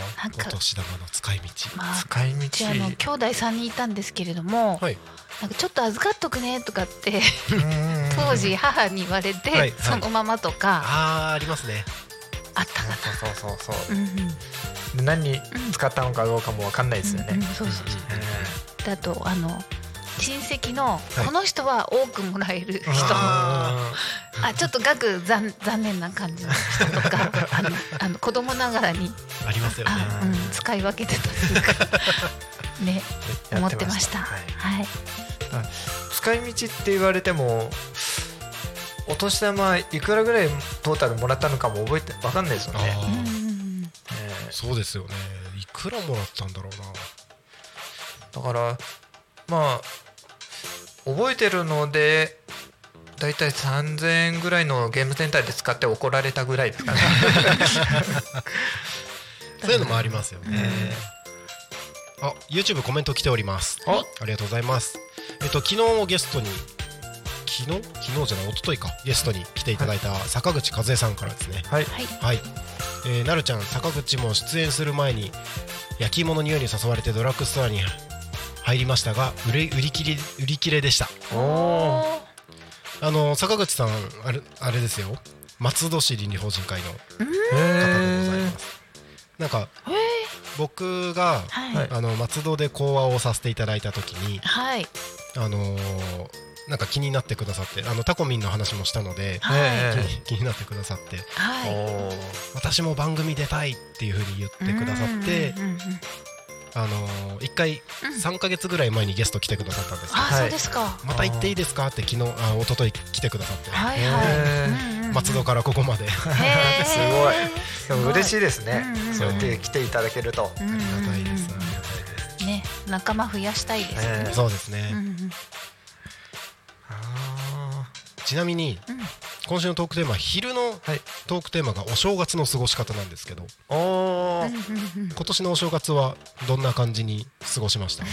お年玉の使い道。まあ使いうちあの道兄弟3人いたんですけれども、はい。なんかちょっと預かっとくねとかってうん当時母に言われて、はいはい。そのままとか。あーありますね。あったかな、そうそうそうそう。うんうん。で何に使ったのかどうかもわかんないですよね、うんうんそうそうそうえだとあの親戚のい。この人は多くもらえる人、えああちょっと額残残念な感じの人とか あのあの子供ながらに。ありますよね。あ、うん、使い分けてたというか ねー思ってました。はい。はい。使い道って言われてもお年玉いくらぐらいトータルもらったのかも覚えてわかんないですよね、そうですよね。いくらもらったんだろうな。えだからまあ覚えてるのでだいたい3000円ぐらいのゲームセンターで使って怒られたぐらいですかね、そういうのもありますよね、あ YouTube コメント来ております。あ。ありがとうございます。えっと昨日ゲストに昨日？昨日じゃない一昨日か。ゲストに来ていただいた坂口和恵さんからですね。はい。はい。はい、えー、なるちゃん坂口も出演する前に焼き芋の匂いに誘われてドラッグストアに入りましたが売れ売り切り売り切れでした。おおあの坂口さんあれあれですよ。松戸市倫理法人会の方でございます。なんか僕がはい。はいあの松戸で講話をさせていただいた時にはい。あのーなんか気になってくださってあのタコミンの話もしたので、はい。え気に気になってくださってはい。お私も番組出たいっていうふうに言ってくださってあのー、1回うん。3か月ぐらい前にゲスト来てくださったんですけどあ、はい。そうですか。また行っていいですか？って昨日あ一昨日来てくださって、はいへはい。松戸からここまで。すごい。でも嬉しいですね、うんうんそうやって来ていただけると、うんうんうんありがたいですありがたいです。ね仲間増やしたいですね。ええ。そうですね、うんうん。あちなみに、うん今週のトークテーマ昼のはい。トークテーマがお正月の過ごし方なんですけど。ーおー。うんうんうん今年のお正月はどんな感じに過ごしました？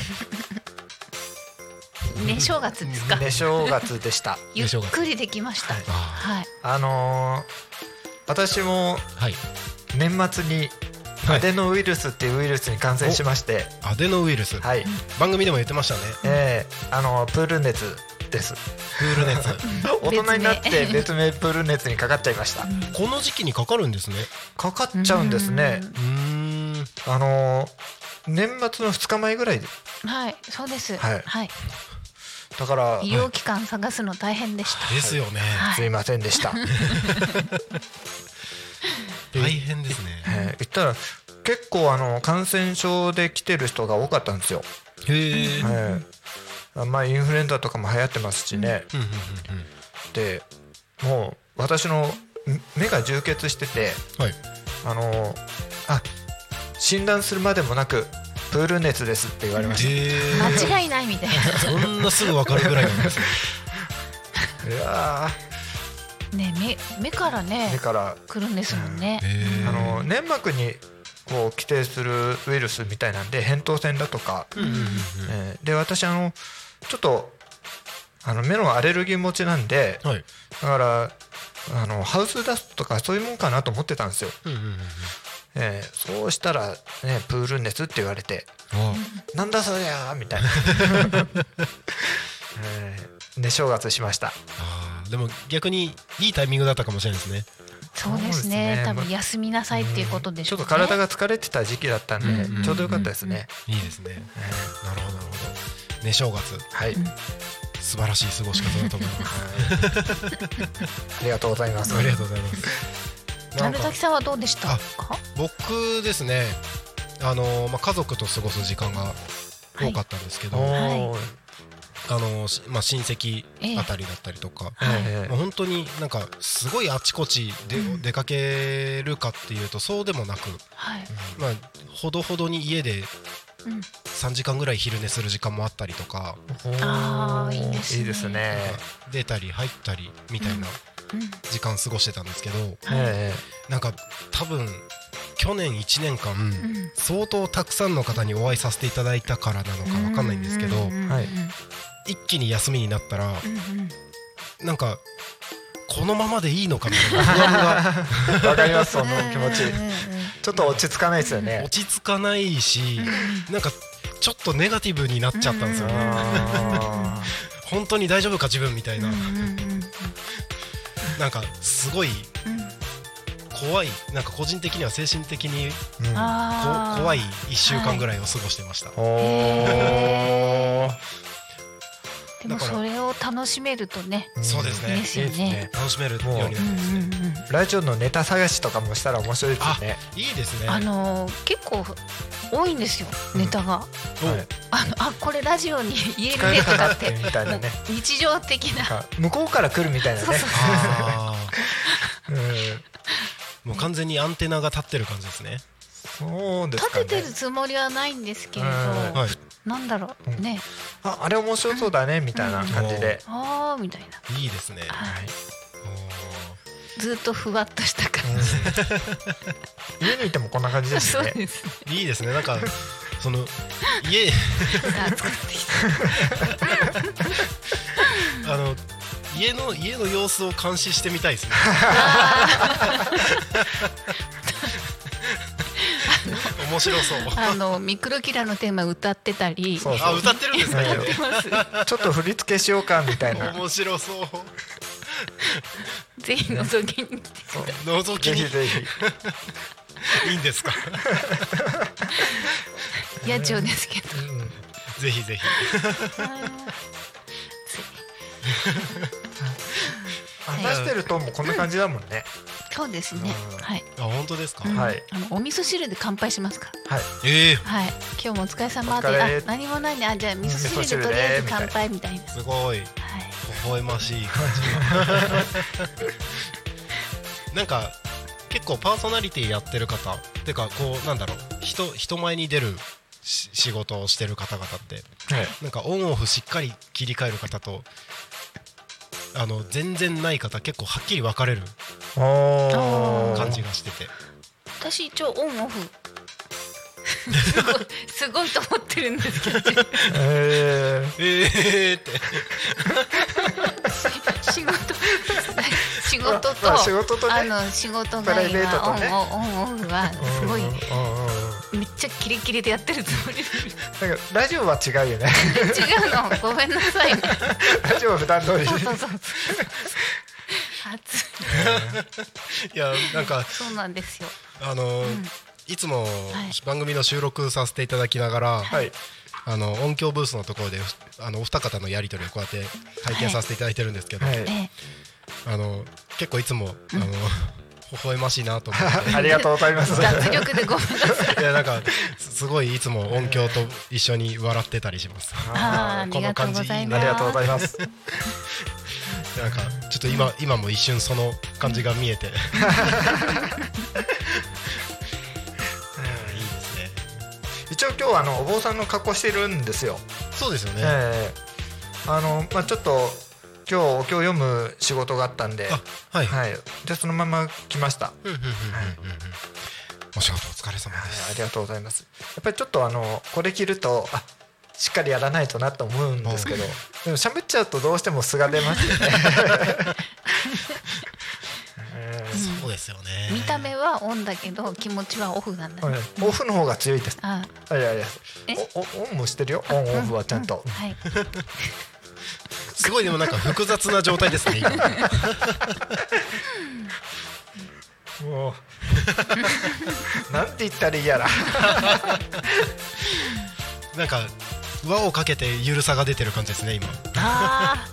ね正月ですか？ね正月でした。ゆっくりできました。はい。あはい。あのー私もーはい。年末にはいアデノウイルスっていうウイルスに感染しまして。アデノウイルス、はい、番組でも言ってましたね。えー、あのプール熱です。プール熱。大人になって別名。プール熱にかかっちゃいました。この時期にかかるんですね。かかっちゃうんですね。うーん。あのー年末の2日前ぐらいで。はいそうです。はい。はい。だから医療機関探すの大変でした。ですよね、はい。すいませんでした、大変ですね。えー言ったら結構あの感染症で来てる人が多かったんですよ、へえ、まあインフルエンザとかも流行ってますしね、うん。でもう私のん目が充血しててうんはい。あのあ診断するまでもなくプール熱ですって言われましへえ間違いないみたいそんなすぐわかるぐらいなんです いやなね目目からーね目から。来るんですもんね。へあの粘膜にこう規定するウイルスみたいなんで扁桃腺だとか、うんうんうんうん。えーで私あのちょっとあの目のアレルギー持ちなんではい。だからあのハウスダストとかそういうもんかなと思ってたんですよ、うんうんうんうん。えーそうしたら、ね、プール熱って言われてあなんだそりゃーみたいな、えーね正月しました。あーでも逆にいいタイミングだったかもしれないですね。そうですね。ですね。多分休みなさいっていうことでしちょっょうねと体が疲れてた時期だったんで、うんうんちょうどよかったですね、いいですね。え。なるほどなるほどね正月。ーはい、素晴らしい過ごし方だと思います。ありがとうございます。ありがとうございます。なんか丸滝さんはどうでしたか？僕ですねあのーまあ家族と過ごす時間が多かったんですけど、おはい。ーあのしまあ親戚あたりだったりとか、はいええまあ本当になんかすごいあちこちで、うん。出かけるかっていうとそうでもなく、はい。まあほどほどに家でうん。3時間ぐらい昼寝する時間もあったりとか、あーいいですね。いいですね。出たり入ったりみたいなうん。時間過ごしてたんですけど、えなんか多分去年1年間、うん。相当たくさんの方にお会いさせていただいたからなのかわかんないんですけど、うんうんうんうんはい一気に休みになったらうんうん。なんかこのままでいいのかみたいな。不安がえわかりますその気持ち。ちょっと落ち着かないですよね。落ち着かないしなんかちょっとネガティブになっちゃったんですよね。あ 本当に大丈夫か自分みたいな。なんかすごいうん怖いなんか個人的には精神的にーうん。怖い1週間ぐらいを過ごしてました、おーでもそれを楽しめるとねそうですね。いいですよね。楽しめるように。なるんですねうん。ラジオのネタ探しとかもしたら面白いですよね。いいですね。あのー結構多いんですよネタが、おはい。あのあこれラジオに 言えるねとかって。みたいなね。日常的な。向こうから来るみたいなね。もう完全にアンテナが立ってる感じですね。そうです立ててるつもりはないんですけれど、うん。はいなんだろう。ね。ああれ面白そうだねみたいな感じで。あーみたいな。いいですね。はい。おずっとふわっとした感うん。家にいてもこんな感じじ、ですね。ね。ーいいですね。なんか その家。さあ作ってきた。あの家の家の様子を監視してみたいですね面白そう。あのミクロキラのテーマ歌ってたり。そうあ歌ってるんですか？やってちょっと振り付けしようかみたいな。面白そう。ぜひ覗きに来て覗きにぜひぜひ。いいんですか？野鳥ですけど。ぜひぜひ話してるともうこんな感じだもんね。そうですね。うん。はい、あ本当ですか、うん。はい。あのお味噌汁で乾杯しますか？らはい。ええ。はい。今日もお疲れ様であ何もないね。あじゃあ味噌汁でとりあえず乾杯みたいな。すごい。はい微笑ましい感じ。なんか結構パーソナリティやってる方てかこうなんだろう。人人前に出るし仕事をしてる方々ってはい。なんかオンオフしっかり切り替える方とあの全然ない方結構はっきり分かれる感じがしてて。私一応オンオフ。すごいすごいと思ってるんですけど。ええー。って仕事 仕事と、まあ仕事とねあの仕事プライ外はオンベートとね。オンオンオフはーすごいめっちゃキレキレでやってるつもり。でなんかラジオは違うよね。違うの。ごめんなさいね。ラジオは普段通り。そうそうそう。暑いいやなんかそうなんですよ。あの、いつもい。番組の収録させていただきながら、はい。あの音響ブースのところであのお二方のやり取りをこうやって体験させていただいてるんですけど、はい。えあの結構いつも、あの微笑ましいなと思って。ありがとうございます。脱力でごめんなさい。いやなんかすすごいいつも音響と一緒に笑ってたりします。あーありがとうございます。ありがとうございます。なんかちょっと今今も一瞬その感じが見えて、うん。いいですね。一応今日はあのお坊さんの格好してるんですよ。そうですよね、ええ。あのまあちょっと今日お経を読む仕事があったんであはい、はい。でそのまま来ました。うんうんうんうんうん。お仕事お疲れ様はいです、ありがとうございます。やっぱりちょっとあのこれ着るとあしっかりやらないとなと思うんですけどでも喋っちゃうとどうしても素が出ますよね。そうですよね。見た目はオンだけど気持ちはオフなんだはい。ねオフの方が強いです。あいやいや。え？おおオンもしてるよ。オンオフはちゃんと。はい すごいでもなんか複雑な状態ですね今。も うなんて言ったらいいやら。なんか輪をかけてゆるさが出てる感じですね今。あ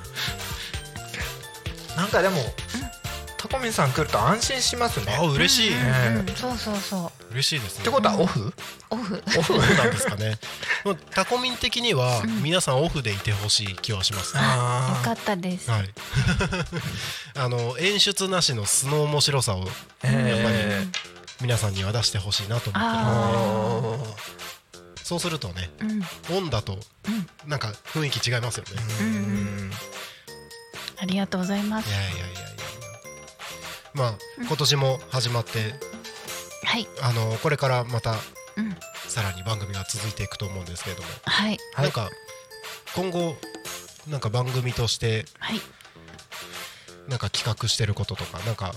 なんかでもタコミンさん来ると安心しますね。あ嬉しい、ーうんそうそうそう。嬉しいですね。ってことはオフ？オフ。オフ。なんですかね。タコミン的には皆さんオフでいてほしい気はしますね、よかったです。はい。あの演出なしの素の面白さをえ皆さんには出してほしいなと思ってるあそうするとねうん。オンだとなんか雰囲気違いますよね、うん。うん。ありがとうございます。いやいやいやまあ今年も始まってはい。あのこれからまたうん。さらに番組が続いていくと思うんですけれども、はい。はいなんか今後なんか番組としてはい。なんか企画してることとかなんか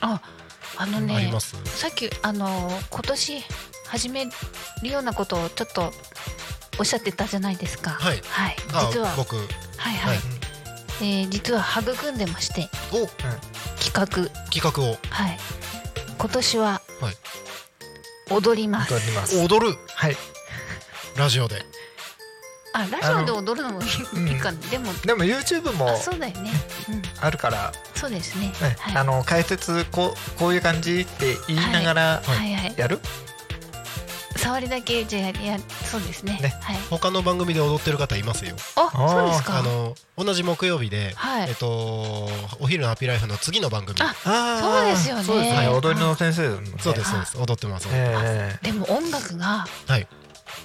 あ、あのありねま。す、さっきあの今年始めるようなことをちょっとおっしゃってたじゃないですか。はいはい。あ実は僕はいはい。はいえー実は育んでましてお企画企画をはい。今年ははい踊ります。踊ります踊る？はいラジオであ、ラジオで踊るのもいいかな。でも。でも YouTube もあそうだよね。うん。あるから、そうですね。ねはい。あの解説こうこういう感じって言いながらはいはい。やる、触りだけじゃややそうですね。ね。はい。他の番組で踊ってる方いますよ。あ、そうですか。あの同じ木曜日で、はい。えっとお昼のハッピーライフの次の番組。あそうですよね。そうですね。踊りの先生ねそうですそうです。踊ってます、えでも音楽がはい。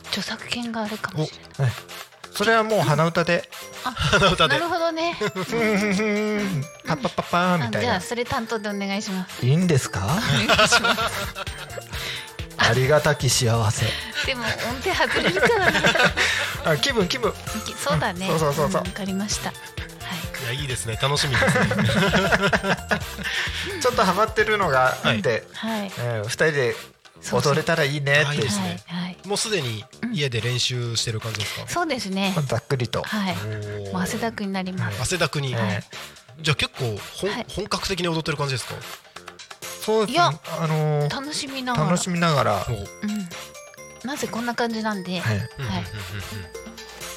著作権があるかもしれない。えそれはもう鼻歌で。鼻歌で。なるほどね。ふんふんふんパッパッパッパーみあじゃあたいなそれ担当でお願いします。いいんですか？お願いします。ありがたき幸せでも音程外れるからな。あ気分気分そうだね。そうそうそうそうんわかりました。はい。いやいいですね楽しみですね ちょっとハマってるのがあって、はい。えー二人で踊れたらいいねってですはいねはい。もうすでに家で練習してる感じですか、そうですね。ざっくりと、はい。もう汗だくになります。汗だくに、はいじゃあ結構ほん、はい本格的に踊ってる感じですか？そうですね。いやあのー楽しみながら。楽しみながら、おう。ん。なぜこんな感じなんで。はい、はい。うん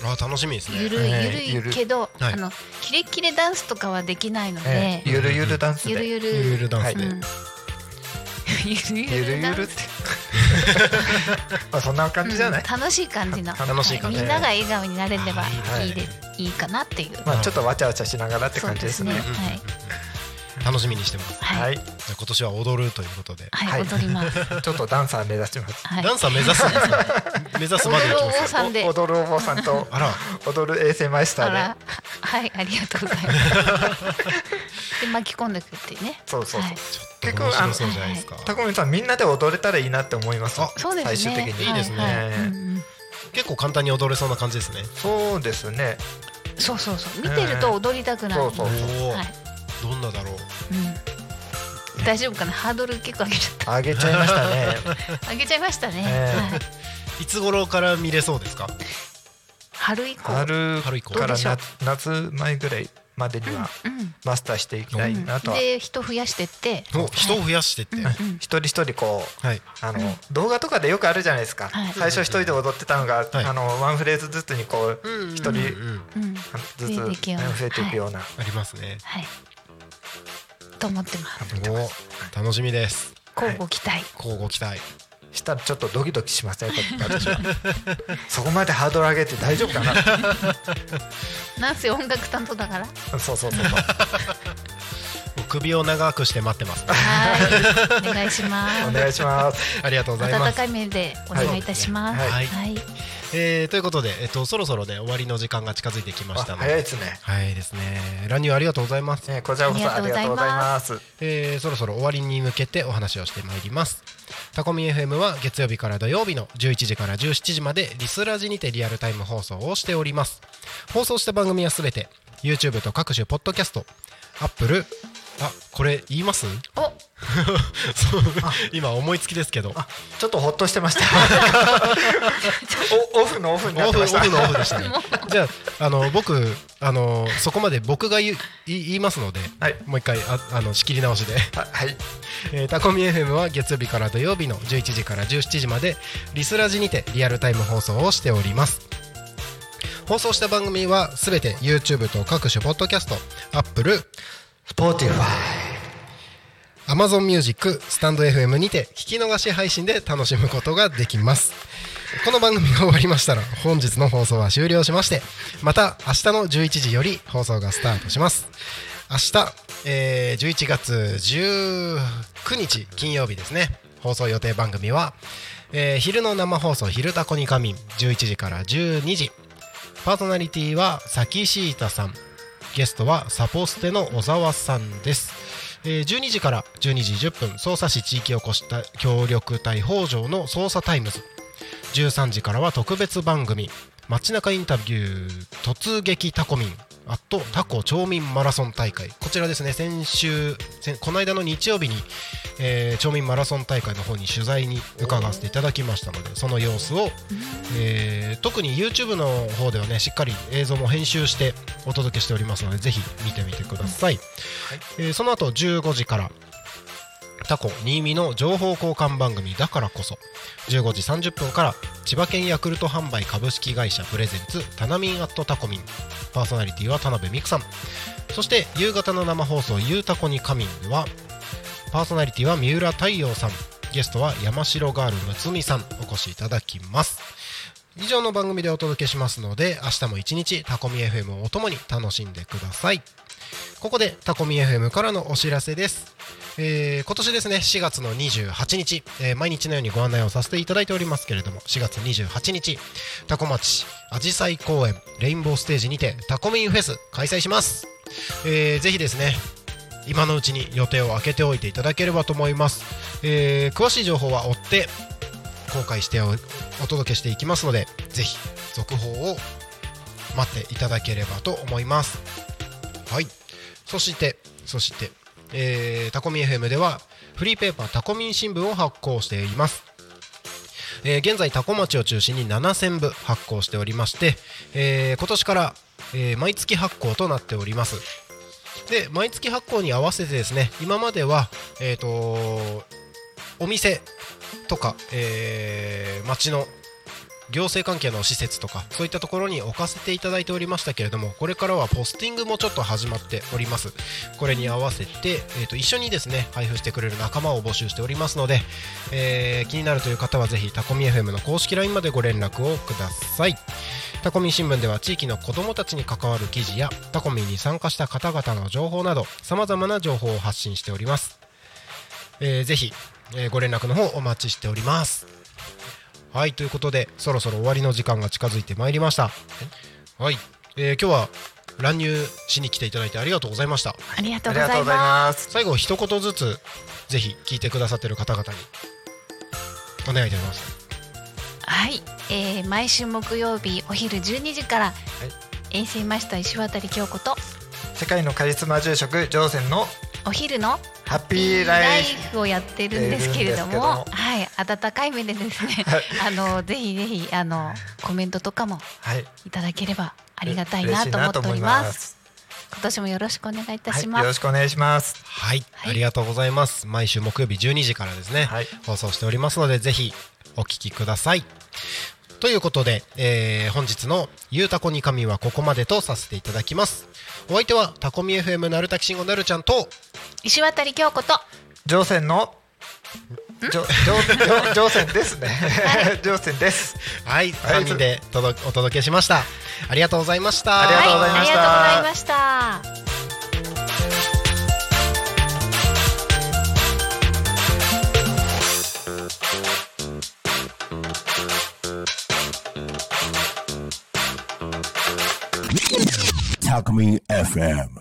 あ楽しみですね。ゆるゆるいけど、はい。あのキレッキレダンスとかはできないので、えーゆるゆるダンスで。ゆるゆる。ゆるゆるダンスで、うん。ゆるゆゆるって まあそんな感じじゃない、うん。楽しい感じの。楽しい感じ。はみんなが笑顔になれればはい。い。いで、い、いかなっていう、まあちょっとわちゃわちゃしながらって感じですね。そうですね。はい楽しみにしてます。はい、今年は踊るということで、はいはい。踊ります、ちょっとダンサー目指します、はい。ダンサー目指す目指すまで踊るお行きます坊さんで。お踊るお坊さんとあら。踊る衛星マイスターで。あら。はいありがとうございます。で巻き込んでくってね。そうそうそう、はい。結構面白そうじゃないですか、タコミンさんみんなで踊れたらいいなって思います。あそうですね。最終的に。いい。ですね。結構簡単に踊れそうな感じですね。そうですね。そうそうそう。見てると踊りたくなる、そうそうおお、はいどんなだろう。うん、大丈夫かな？ハードル結構上げちゃった。上げちゃいましたね。上げちゃいましたね、ええ。はい、いつ頃から見れそうですか？春以降？春春以降。から夏夏前ぐらいまでにはうんマスターしていきたいなとは、で人増やしてって。お人を増やしてって、はいうん。一人一人こうあの、動画とかでよくあるじゃないですか、はい。最初一人で踊ってたのが、はい。あのワンフレーズずつにこううん一人うんうんうん。ずつ増えていくような。増えていくような、ありますね。はいと思ってます。お楽しみです。交互期待。交互期待。したらちょっとドキドキしますね私はそこまでハードル上げて大丈夫かな。なんせ音楽担当だから。そうそうそうそう首を長くして待ってます。はい。お願いします。お願いします。ありがとうございます。温かい目でお願いいたします。はい。はい。はいえーということで、えっと、そろそろね終わりの時間が近づいてきましたあので。早いですね。はいですね。乱入ありがとうございます、ねこちらこそありがとうございます。えーそろそろ終わりに向けてお話をしてまいります。タコミ FM は月曜日から土曜日の11時から17時までリスラジにてリアルタイム放送をしております。放送した番組はすべて YouTube と各種ポッドキャスト Apple あこれ言います？今思いつきですけど。あちょっとほっとしてました。おオフのオフになってました。フのオフでしたね。じゃああの僕あのそこまで僕が言う言い言いますので、はい。もう一回ああの仕切り直しで。ははい。えータコミ FM は月曜日から土曜日の11時から17時までリスラジにてリアルタイム放送をしております。放送した番組はすべて YouTube と各種ポッドキャスト Apple、 Spotify Amazon Music、stand.fm にて聞き逃し配信で楽しむことができます。この番組が終わりましたら本日の放送は終了しましてまた明日の11時より放送がスタートします。明日、えー11月19日金曜日ですね。放送予定番組は、えー昼の生放送「昼たこにかみん」11時から12時。パーソナリティはサキシータさん。ゲストはサポステの小沢さんです、えー12時から12時10分匝瑳市地域おこし協力隊北条の匝瑳タイムズ。13時からは特別番組街中インタビュー突撃タコミン。あっとタコ町民マラソン大会。こちらですね先週先この間の日曜日に、えー町民マラソン大会の方に取材に伺わせていただきましたのでその様子を、えー特に YouTube の方ではねしっかり映像も編集してお届けしておりますのでぜひ見てみてください、えーその後15時からタコ新見の情報交換番組だからこそ15時30分から千葉県ヤクルト販売株式会社プレゼンツタナミンアットタコミンパーソナリティは田辺美久さん。そして夕方の生放送「ゆうたこに仮眠」はパーソナリティは三浦太陽さん。ゲストは山城ガールむつみさん。お越しいただきます。以上の番組でお届けしますので明日も一日タコミ FM をお供に楽しんでください。ここでタコミ FM からのお知らせです、えー今年ですね4月の28日、えー毎日のようにご案内をさせていただいておりますけれども4月28日タコ町あじさい公園レインボーステージにてタコミンフェス開催します、えーぜひですね今のうちに予定を空けておいていただければと思います、え詳しい情報は追って公開してお届けしていきますのでぜひ続報を待っていただければと思います。はい。そしてそして、えータコミ FM ではフリーペーパータコミン新聞を発行しています。えー現在タコ町を中心に7000部発行しておりまして、えー今年から、えー毎月発行となっております。で毎月発行に合わせてですね今まではえっ、とお店とか、えー町の行政関係の施設とかそういったところに置かせていただいておりましたけれどもこれからはポスティングもちょっと始まっております。これに合わせて、えー、と一緒にですね配布してくれる仲間を募集しておりますので、えー気になるという方はぜひタコミ FM の公式 LINE までご連絡をください。タコミ新聞では地域の子どもたちに関わる記事やタコミに参加した方々の情報などさまざまな情報を発信しております、えーぜひ、えーご連絡の方お待ちしております。はいということでそろそろ終わりの時間が近づいてまいりました。はい、えー今日は乱入しに来ていただいてありがとうございました。ありがとうございまます。最後一言ずつぜひ聞いてくださってる方々にお願いいたします。す。はい、えー毎週木曜日お昼12時から、衛星マスター石渡京子と世界のカリスマ住職ジョーセンのお昼のハッピーラライイフフをやってるんですけれども、はい、温かい目でですね、あのぜひぜひあのコメントとかもはい。いただければありがたいなと思っております。今年もよろしくお願いいたはい、します。よろしくお願いします。はい、はいありがとうございます。毎週木曜日12時からですね、はい。放送しておりますのでぜひお聞きください。ということで、えー本日の「ゆうたこに神」はここまでとさせていただきますお相手はタコミ FM なるたきしんごなるちゃんと石渡京子とジョーセンのジョジョジョジョーセンですね、ジョーセンです。はい3人で届お届けしました。ありがとうございました。ありがとうございました。はい、ありがとうございました。Alchemy FM.